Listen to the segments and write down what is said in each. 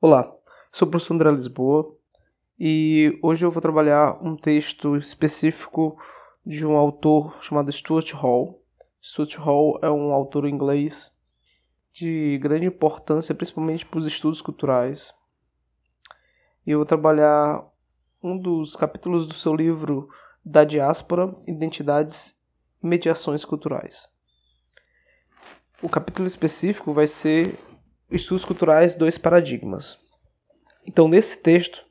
Olá, sou o professor André Lisboa e hoje eu vou trabalhar um texto específico de um autor chamado Stuart Hall. Stuart Hall é um autor inglês de grande importância, principalmente para os estudos culturais. E eu vou trabalhar um dos capítulos do seu livro Da Diáspora, Identidades e Mediações Culturais. O capítulo específico vai ser Estudos Culturais, dois paradigmas. Então, nesse texto,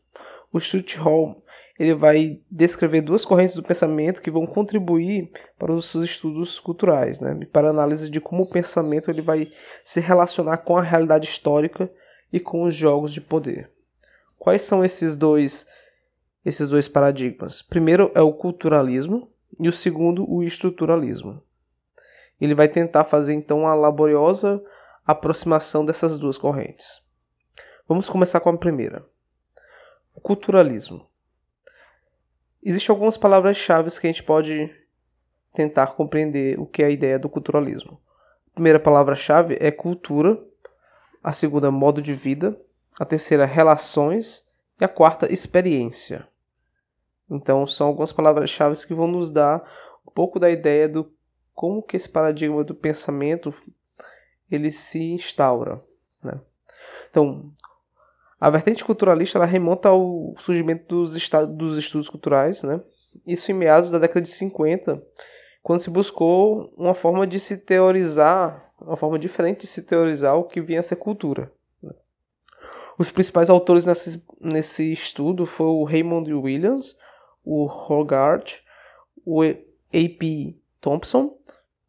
o Stuart Hall ele vai descrever duas correntes do pensamento que vão contribuir para os seus estudos culturais, né? para a análise de como o pensamento ele vai se relacionar com a realidade histórica e com os jogos de poder. Quais são esses dois esses dois paradigmas? Primeiro é o culturalismo e o segundo o estruturalismo. Ele vai tentar fazer então a laboriosa aproximação dessas duas correntes. Vamos começar com a primeira. O culturalismo. Existem algumas palavras-chave que a gente pode tentar compreender o que é a ideia do culturalismo. A primeira palavra-chave é cultura, a segunda, modo de vida, a terceira, relações e a quarta, experiência. Então, são algumas palavras-chave que vão nos dar um pouco da ideia do como que esse paradigma do pensamento ele se instaura. Né? Então, a vertente culturalista ela remonta ao surgimento dos, dos estudos culturais, né? isso em meados da década de 50, quando se buscou uma forma de se teorizar, uma forma diferente de se teorizar o que vinha a ser cultura. Né? Os principais autores nesse, nesse estudo foram o Raymond Williams, o Hogarth, o A.P. Thompson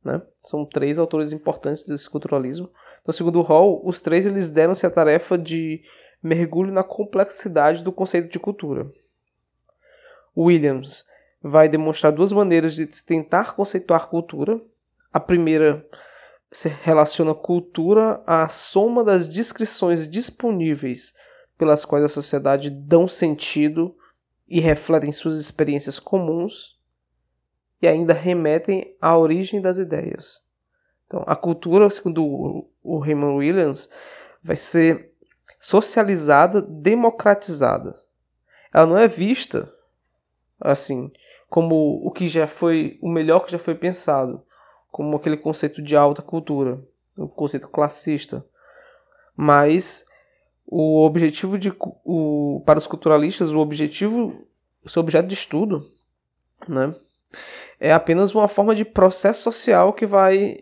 né? São três autores importantes desse culturalismo. Então, segundo Hall, os três eles deram-se a tarefa de mergulho na complexidade do conceito de cultura. Williams vai demonstrar duas maneiras de tentar conceituar cultura. A primeira se relaciona cultura à soma das descrições disponíveis pelas quais a sociedade dão sentido e refletem suas experiências comuns e ainda remetem à origem das ideias. Então, a cultura, segundo o Raymond Williams, vai ser socializada, democratizada. Ela não é vista assim como o que já foi o melhor que já foi pensado, como aquele conceito de alta cultura, o conceito classista. Mas o objetivo de o, para os culturalistas, o objetivo, o seu objeto de estudo, né, é apenas uma forma de processo social que vai.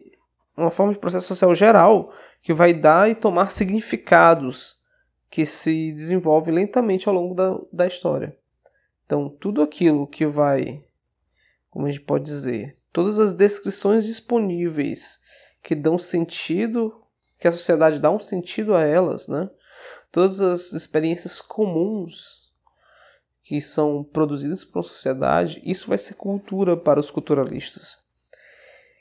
Uma forma de processo social geral que vai dar e tomar significados que se desenvolve lentamente ao longo da, da história. Então, tudo aquilo que vai, como a gente pode dizer, todas as descrições disponíveis que dão sentido, que a sociedade dá um sentido a elas, né? Todas as experiências comuns que são produzidas por uma sociedade, isso vai ser cultura para os culturalistas.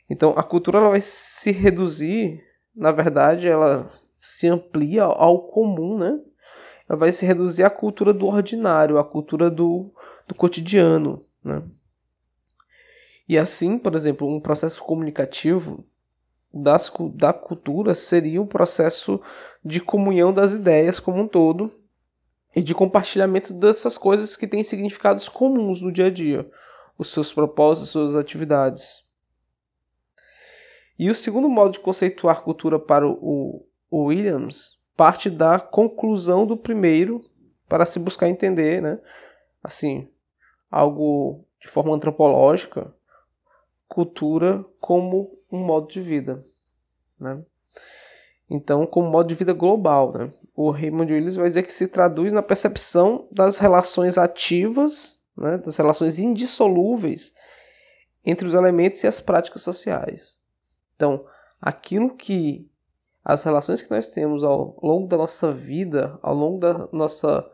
Então, a cultura ela vai se reduzir, na verdade, ela se amplia ao comum, né? Ela vai se reduzir à cultura do ordinário, à cultura do, do cotidiano, né? E assim, por exemplo, um processo comunicativo das, da cultura seria um processo de comunhão das ideias como um todo, e de compartilhamento dessas coisas que têm significados comuns no dia a dia, os seus propósitos, suas atividades. E o segundo modo de conceituar cultura para o, Williams parte da conclusão do primeiro para se buscar entender, né, assim, algo de forma antropológica, cultura como um modo de vida, né? Então, como modo de vida global, né? O Raymond Willis vai dizer que se traduz na percepção das relações ativas, né, das relações indissolúveis entre os elementos e as práticas sociais. Então, aquilo que as relações que nós temos ao longo da nossa vida, ao longo da nossa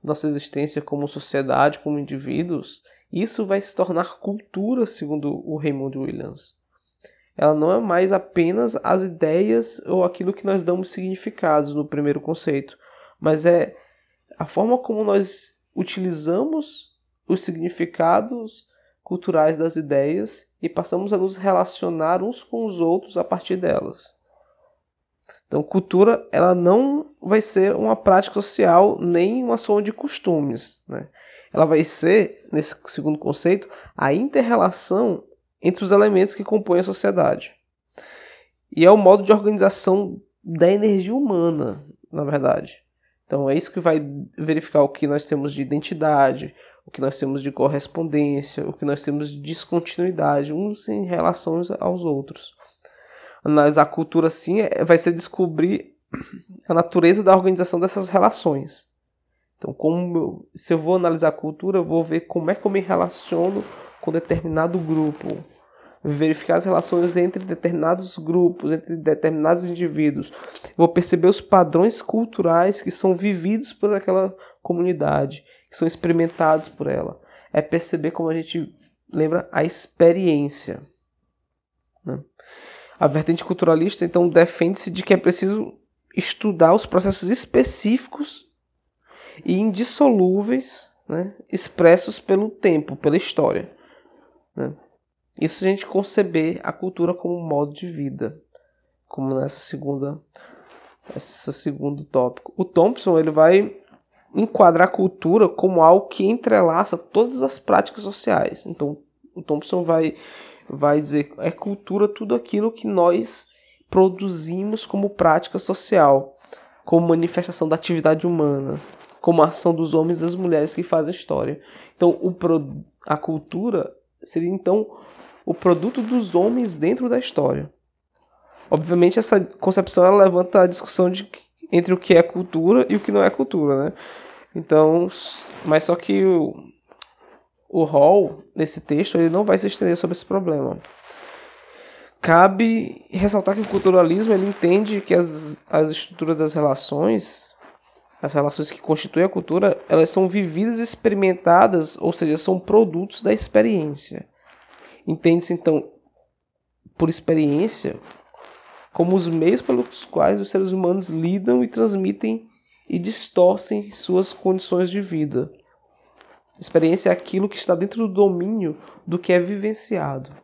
nossa existência como sociedade, como indivíduos, isso vai se tornar cultura, segundo o Raymond Williams ela não é mais apenas as ideias ou aquilo que nós damos significados no primeiro conceito, mas é a forma como nós utilizamos os significados culturais das ideias e passamos a nos relacionar uns com os outros a partir delas. Então, cultura ela não vai ser uma prática social nem uma soma de costumes. Né? Ela vai ser, nesse segundo conceito, a interrelação entre os elementos que compõem a sociedade. E é o modo de organização da energia humana, na verdade. Então é isso que vai verificar o que nós temos de identidade, o que nós temos de correspondência, o que nós temos de descontinuidade, uns em relação aos outros. Analisar a cultura assim vai ser descobrir a natureza da organização dessas relações. Então, como se eu vou analisar a cultura, eu vou ver como é que eu me relaciono com determinado grupo, verificar as relações entre determinados grupos, entre determinados indivíduos. vou perceber os padrões culturais que são vividos por aquela comunidade, que são experimentados por ela. É perceber como a gente lembra a experiência. Né? A vertente culturalista, então, defende-se de que é preciso estudar os processos específicos e indissolúveis né, expressos pelo tempo, pela história. Né? Isso a gente conceber a cultura como modo de vida, como nessa segunda, esse segundo tópico. O Thompson ele vai enquadrar a cultura como algo que entrelaça todas as práticas sociais. Então, o Thompson vai vai dizer é cultura tudo aquilo que nós produzimos como prática social, como manifestação da atividade humana, como ação dos homens e das mulheres que fazem história. Então, o, a cultura seria então o produto dos homens dentro da história. Obviamente essa concepção ela levanta a discussão de, entre o que é cultura e o que não é cultura, né? Então, mas só que o, o Hall, nesse texto, ele não vai se estender sobre esse problema. Cabe ressaltar que o culturalismo ele entende que as, as estruturas das relações, as relações que constituem a cultura, elas são vividas e experimentadas, ou seja, são produtos da experiência. Entende-se então, por experiência, como os meios pelos quais os seres humanos lidam e transmitem e distorcem suas condições de vida. Experiência é aquilo que está dentro do domínio do que é vivenciado.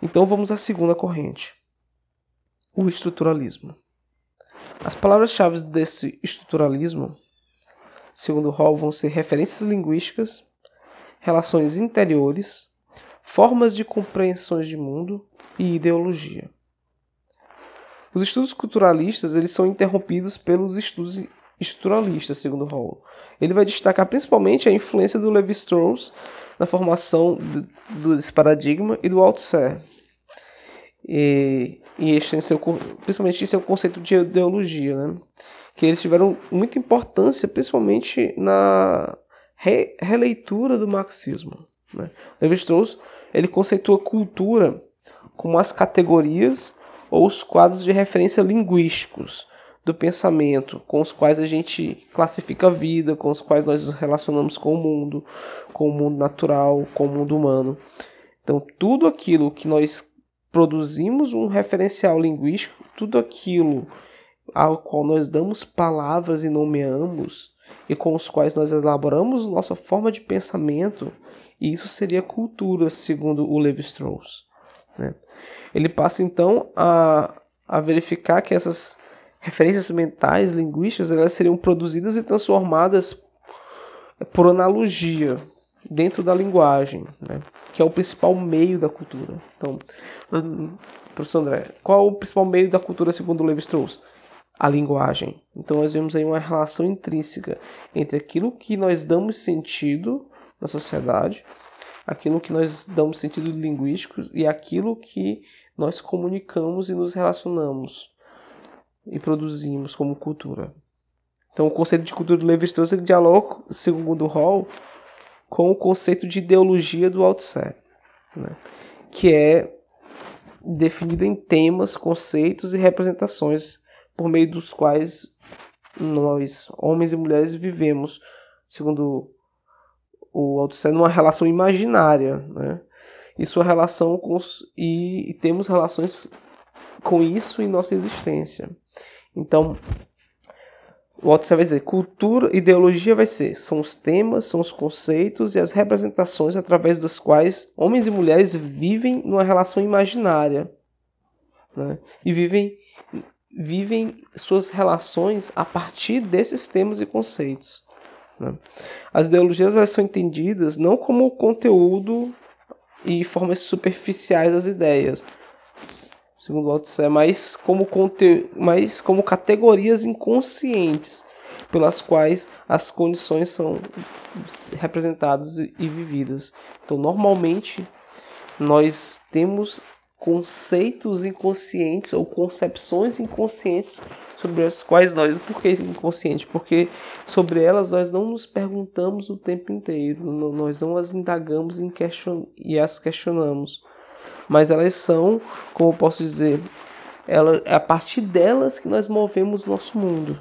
Então vamos à segunda corrente, o estruturalismo. As palavras-chave desse estruturalismo, segundo Hall, vão ser referências linguísticas, relações interiores, formas de compreensões de mundo e ideologia. Os estudos culturalistas eles são interrompidos pelos estudos estruturalistas, segundo Hall. Ele vai destacar principalmente a influência do Levi-Strauss na formação desse paradigma e do Althusser. E, e este, seu, principalmente esse é o conceito de ideologia, né? que eles tiveram muita importância, principalmente na re releitura do marxismo. Né? Levi-Strauss ele conceitua cultura como as categorias ou os quadros de referência linguísticos do pensamento, com os quais a gente classifica a vida, com os quais nós nos relacionamos com o mundo, com o mundo natural, com o mundo humano. Então, tudo aquilo que nós produzimos um referencial linguístico, tudo aquilo ao qual nós damos palavras e nomeamos, e com os quais nós elaboramos nossa forma de pensamento, e isso seria cultura, segundo o Levi-Strauss. Né? Ele passa então a, a verificar que essas referências mentais, linguísticas, elas seriam produzidas e transformadas por analogia dentro da linguagem, né? Que é o principal meio da cultura. Então, professor André, qual é o principal meio da cultura segundo Levi-Strauss? a linguagem. Então nós vemos aí uma relação intrínseca entre aquilo que nós damos sentido na sociedade, aquilo que nós damos sentido linguístico e aquilo que nós comunicamos e nos relacionamos e produzimos como cultura. Então o conceito de cultura do Levi-Strauss dialoga, segundo Hall, com o conceito de ideologia do Althusser, né? que é definido em temas, conceitos e representações por meio dos quais nós, homens e mulheres, vivemos, segundo o Althusser, numa relação imaginária, né? E sua relação com os, e, e temos relações com isso em nossa existência. Então, o Althusser vai dizer, cultura, ideologia vai ser, são os temas, são os conceitos e as representações através dos quais homens e mulheres vivem numa relação imaginária né? e vivem, vivem suas relações a partir desses temas e conceitos. Né? As ideologias elas são entendidas não como conteúdo e formas superficiais das ideias, segundo Althusser, mas como, conte... mas como categorias inconscientes pelas quais as condições são representadas e vividas. Então, normalmente, nós temos conceitos inconscientes ou concepções inconscientes sobre as quais nós, por que inconsciente? Porque sobre elas nós não nos perguntamos o tempo inteiro, nós não as indagamos e as questionamos, mas elas são, como eu posso dizer, ela, é a partir delas que nós movemos nosso mundo,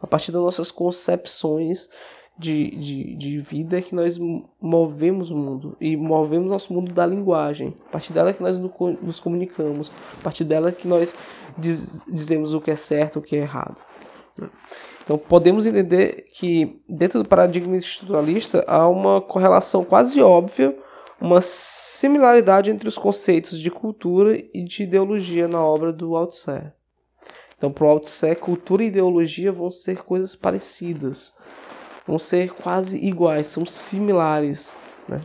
a partir das nossas concepções de, de, de vida que nós movemos o mundo e movemos nosso mundo da linguagem. A partir dela que nós nos comunicamos, a partir dela que nós diz, dizemos o que é certo, o que é errado. Então podemos entender que dentro do paradigma estruturalista há uma correlação quase óbvia, uma similaridade entre os conceitos de cultura e de ideologia na obra do Althusser. Então, para o Althusser, cultura e ideologia vão ser coisas parecidas vão ser quase iguais, são similares. Né?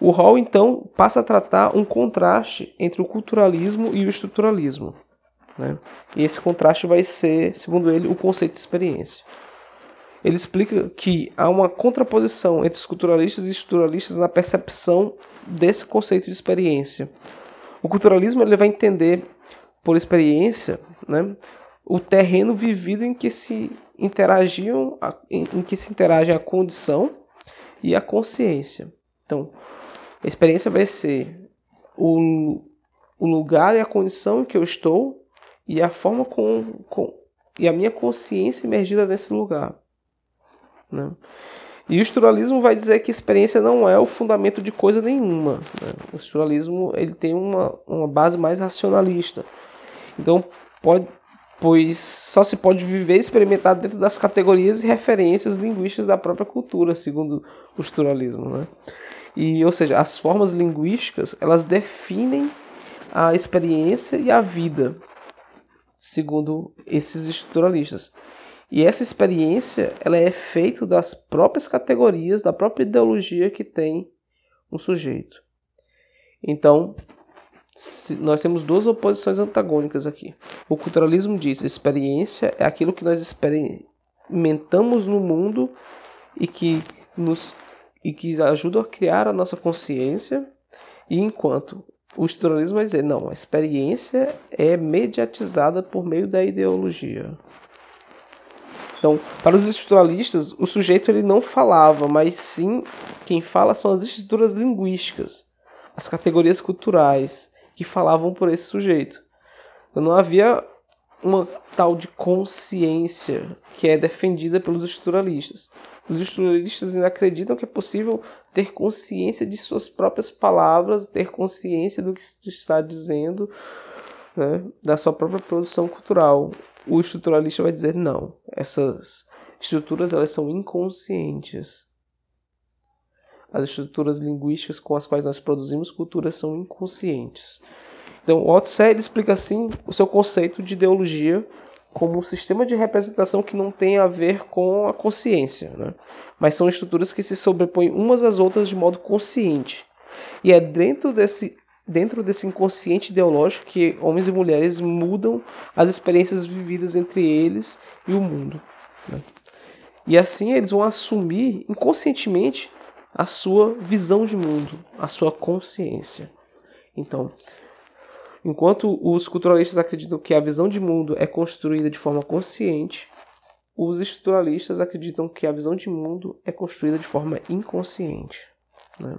O Hall então passa a tratar um contraste entre o culturalismo e o estruturalismo. Né? E esse contraste vai ser, segundo ele, o conceito de experiência. Ele explica que há uma contraposição entre os culturalistas e estruturalistas na percepção desse conceito de experiência. O culturalismo ele vai entender por experiência né, o terreno vivido em que se interagiam, em, que se interagem a condição e a consciência. Então, a experiência vai ser o, o lugar e a condição em que eu estou e a forma com, com e a minha consciência imergida nesse lugar. Né? E o estruturalismo vai dizer que experiência não é o fundamento de coisa nenhuma. Né? O estruturalismo ele tem uma, uma base mais racionalista. Então, pode, pois só se pode viver e experimentar dentro das categorias e referências linguísticas da própria cultura, segundo o estruturalismo. Né? E, ou seja, as formas linguísticas elas definem a experiência e a vida, segundo esses estruturalistas. E essa experiência ela é feita das próprias categorias, da própria ideologia que tem um sujeito. Então, nós temos duas oposições antagônicas aqui. O culturalismo diz experiência é aquilo que nós experimentamos no mundo e que nos e que ajuda a criar a nossa consciência, e enquanto o estruturalismo vai dizer, não, a experiência é mediatizada por meio da ideologia. Então, para os estruturalistas, o sujeito ele não falava, mas sim quem fala são as estruturas linguísticas, as categorias culturais, que falavam por esse sujeito. Então, não havia uma tal de consciência que é defendida pelos estruturalistas. Os estruturalistas ainda acreditam que é possível ter consciência de suas próprias palavras, ter consciência do que se está dizendo, né, da sua própria produção cultural. O estruturalista vai dizer não, essas estruturas elas são inconscientes. As estruturas linguísticas com as quais nós produzimos cultura são inconscientes. Então, o Althusser explica assim o seu conceito de ideologia como um sistema de representação que não tem a ver com a consciência, né? mas são estruturas que se sobrepõem umas às outras de modo consciente. E é dentro desse, dentro desse inconsciente ideológico que homens e mulheres mudam as experiências vividas entre eles e o mundo. Né? E assim eles vão assumir inconscientemente a sua visão de mundo, a sua consciência. Então, enquanto os culturalistas acreditam que a visão de mundo é construída de forma consciente, os estruturalistas acreditam que a visão de mundo é construída de forma inconsciente. Né?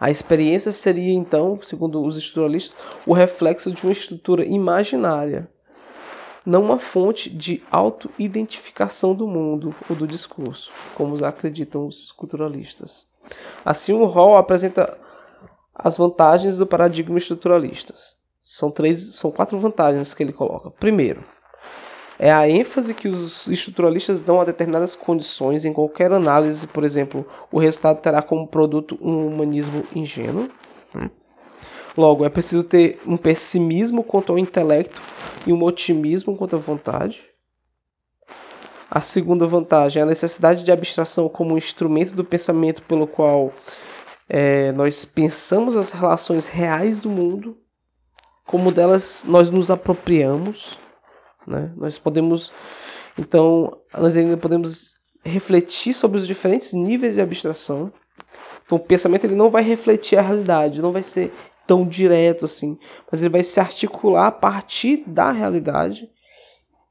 A experiência seria, então, segundo os estruturalistas, o reflexo de uma estrutura imaginária não uma fonte de auto-identificação do mundo ou do discurso, como acreditam os culturalistas. Assim, o Hall apresenta as vantagens do paradigma estruturalista. São três, são quatro vantagens que ele coloca. Primeiro, é a ênfase que os estruturalistas dão a determinadas condições em qualquer análise, por exemplo, o resultado terá como produto um humanismo ingênuo. Logo, é preciso ter um pessimismo quanto ao intelecto e um otimismo quanto à vontade. A segunda vantagem é a necessidade de abstração como um instrumento do pensamento pelo qual é, nós pensamos as relações reais do mundo, como delas nós nos apropriamos. Né? Nós podemos, então, nós ainda podemos refletir sobre os diferentes níveis de abstração. Então, o pensamento ele não vai refletir a realidade, não vai ser tão direto assim, mas ele vai se articular a partir da realidade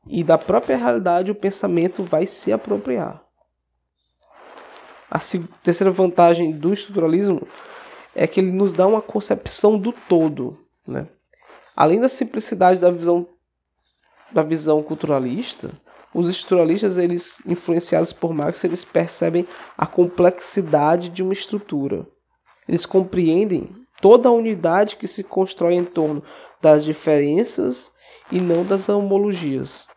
e da própria realidade o pensamento vai se apropriar. A terceira vantagem do estruturalismo é que ele nos dá uma concepção do todo, né? Além da simplicidade da visão da visão culturalista, os estruturalistas, eles influenciados por Marx, eles percebem a complexidade de uma estrutura. Eles compreendem toda a unidade que se constrói em torno das diferenças e não das homologias,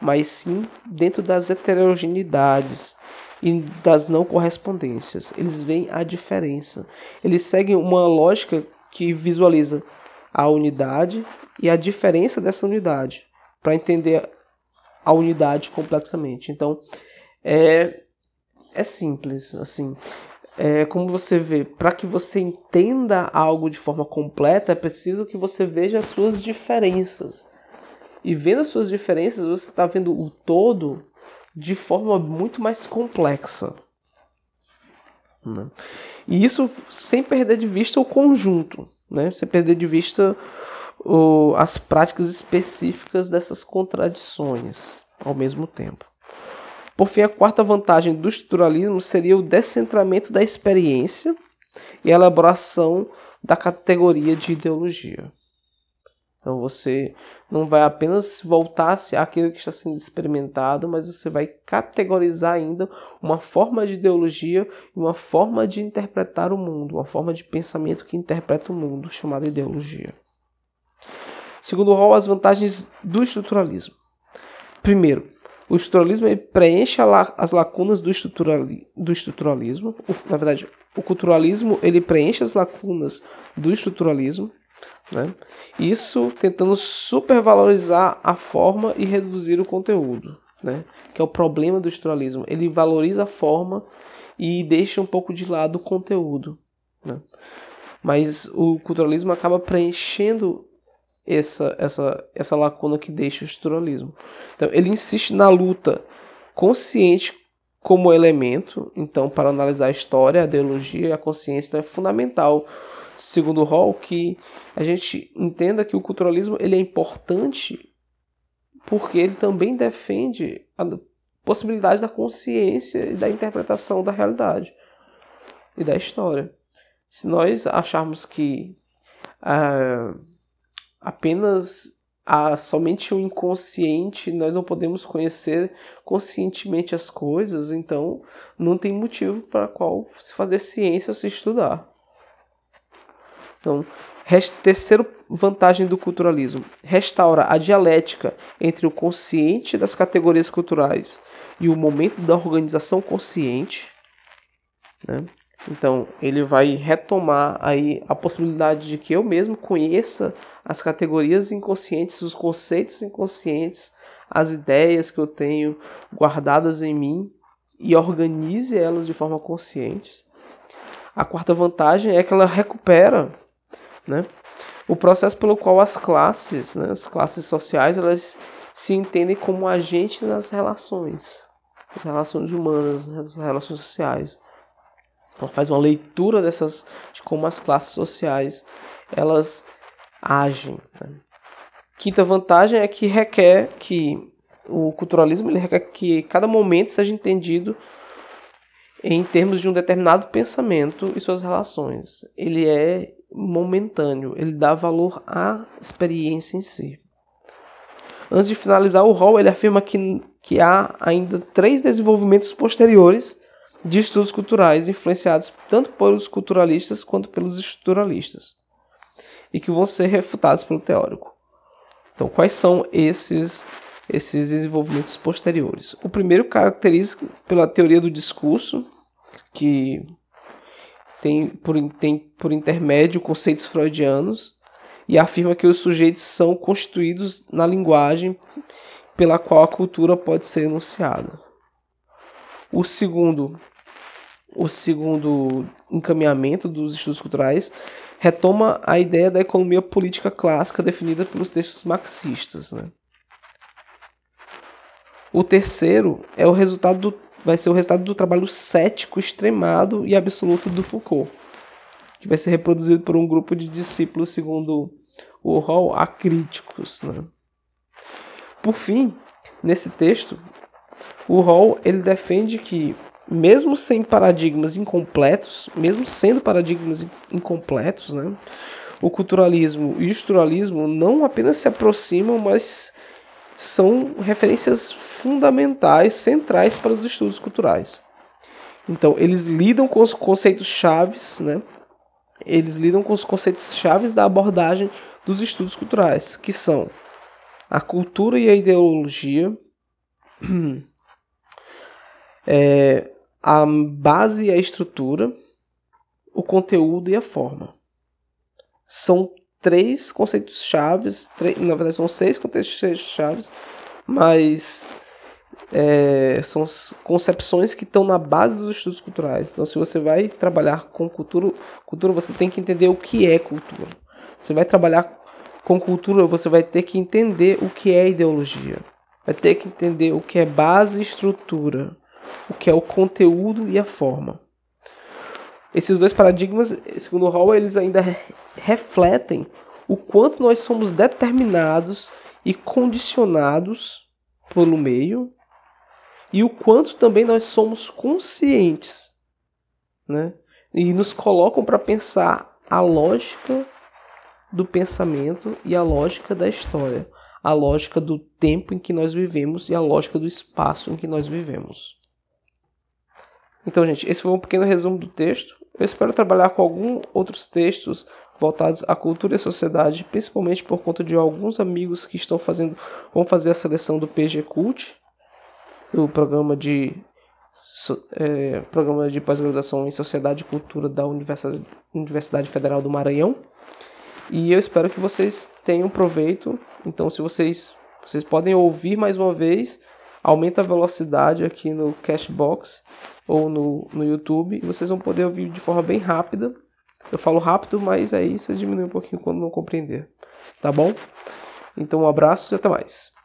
mas sim dentro das heterogeneidades e das não correspondências. Eles veem a diferença. Eles seguem uma lógica que visualiza a unidade e a diferença dessa unidade para entender a unidade complexamente. Então, é, é simples, assim. É, como você vê, para que você entenda algo de forma completa, é preciso que você veja as suas diferenças. E vendo as suas diferenças, você está vendo o todo de forma muito mais complexa. Né? E isso sem perder de vista o conjunto, né? sem perder de vista o, as práticas específicas dessas contradições ao mesmo tempo. Por fim, a quarta vantagem do estruturalismo seria o descentramento da experiência e a elaboração da categoria de ideologia. Então você não vai apenas voltar-se àquilo que está sendo experimentado, mas você vai categorizar ainda uma forma de ideologia e uma forma de interpretar o mundo, uma forma de pensamento que interpreta o mundo, chamada ideologia. Segundo Hall, as vantagens do estruturalismo. Primeiro, o estruturalismo preenche as lacunas do, do estruturalismo. Na verdade, o culturalismo ele preenche as lacunas do estruturalismo. Né? Isso tentando supervalorizar a forma e reduzir o conteúdo, né? que é o problema do estruturalismo. Ele valoriza a forma e deixa um pouco de lado o conteúdo. Né? Mas o culturalismo acaba preenchendo essa, essa, essa lacuna que deixa o estruturalismo. Então, ele insiste na luta consciente como elemento. Então, para analisar a história, a ideologia, a consciência é fundamental segundo Hall, que a gente entenda que o culturalismo ele é importante porque ele também defende a possibilidade da consciência e da interpretação da realidade e da história. Se nós acharmos que ah, apenas há somente o inconsciente, nós não podemos conhecer conscientemente as coisas, então não tem motivo para qual se fazer ciência ou se estudar. Então, terceira vantagem do culturalismo: restaura a dialética entre o consciente das categorias culturais e o momento da organização consciente. Né? Então, ele vai retomar aí a possibilidade de que eu mesmo conheça as categorias inconscientes, os conceitos inconscientes, as ideias que eu tenho guardadas em mim e organize elas de forma consciente. A quarta vantagem é que ela recupera né? O processo pelo qual as classes, né, as classes sociais, elas se entendem como agentes nas relações, as relações humanas, né, as relações sociais. Então faz uma leitura dessas de como as classes sociais elas agem. Né? Quinta vantagem é que requer que o culturalismo ele requer que cada momento seja entendido em termos de um determinado pensamento e suas relações. Ele é momentâneo, ele dá valor à experiência em si. Antes de finalizar o rol, ele afirma que, que há ainda três desenvolvimentos posteriores de estudos culturais influenciados tanto pelos culturalistas quanto pelos estruturalistas e que vão ser refutados pelo teórico. Então, quais são esses esses desenvolvimentos posteriores? O primeiro caracteriza pela teoria do discurso, que tem por, tem por intermédio conceitos freudianos e afirma que os sujeitos são constituídos na linguagem pela qual a cultura pode ser enunciada. O segundo, o segundo encaminhamento dos estudos culturais retoma a ideia da economia política clássica definida pelos textos marxistas. Né? O terceiro é o resultado do, vai ser o resultado do trabalho cético extremado e absoluto do Foucault, que vai ser reproduzido por um grupo de discípulos segundo o Hall acríticos. Né? Por fim, nesse texto, o Hall ele defende que mesmo sem paradigmas incompletos, mesmo sendo paradigmas incompletos, né, o culturalismo e o estruturalismo não apenas se aproximam, mas são referências fundamentais, centrais para os estudos culturais. Então, eles lidam com os conceitos chaves, né? Eles lidam com os conceitos chaves da abordagem dos estudos culturais, que são a cultura e a ideologia, é, a base e a estrutura, o conteúdo e a forma. São três conceitos chaves, na verdade são seis conceitos chaves, mas é, são concepções que estão na base dos estudos culturais. Então, se você vai trabalhar com cultura, cultura, você tem que entender o que é cultura. Você vai trabalhar com cultura, você vai ter que entender o que é ideologia. Vai ter que entender o que é base e estrutura o que é o conteúdo e a forma. Esses dois paradigmas, segundo Hall, eles ainda refletem o quanto nós somos determinados e condicionados pelo meio e o quanto também nós somos conscientes, né? E nos colocam para pensar a lógica do pensamento e a lógica da história, a lógica do tempo em que nós vivemos e a lógica do espaço em que nós vivemos. Então, gente, esse foi um pequeno resumo do texto. Eu espero trabalhar com alguns outros textos voltados à cultura e sociedade, principalmente por conta de alguns amigos que estão fazendo, vão fazer a seleção do PG Cult, do programa de é, programa de pós-graduação em Sociedade e Cultura da Universidade, Universidade Federal do Maranhão. E eu espero que vocês tenham proveito. Então, se vocês vocês podem ouvir mais uma vez, aumenta a velocidade aqui no Cashbox ou no, no YouTube e vocês vão poder ouvir de forma bem rápida. Eu falo rápido, mas aí você diminui um pouquinho quando não compreender. Tá bom? Então um abraço e até mais.